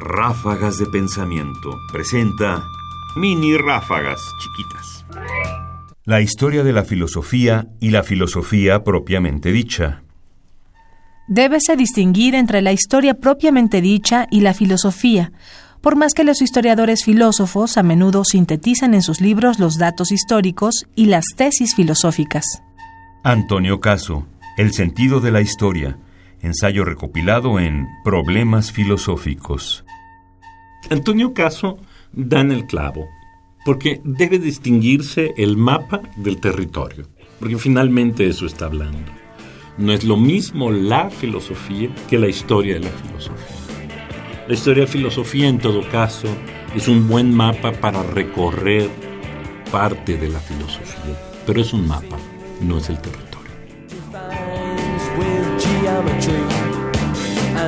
Ráfagas de Pensamiento presenta mini ráfagas chiquitas. La historia de la filosofía y la filosofía propiamente dicha. Débese distinguir entre la historia propiamente dicha y la filosofía, por más que los historiadores filósofos a menudo sintetizan en sus libros los datos históricos y las tesis filosóficas. Antonio Caso, El sentido de la historia, ensayo recopilado en Problemas filosóficos. Antonio Caso da en el clavo, porque debe distinguirse el mapa del territorio, porque finalmente eso está hablando. No es lo mismo la filosofía que la historia de la filosofía. La historia de filosofía, en todo caso, es un buen mapa para recorrer parte de la filosofía, pero es un mapa, no es el territorio.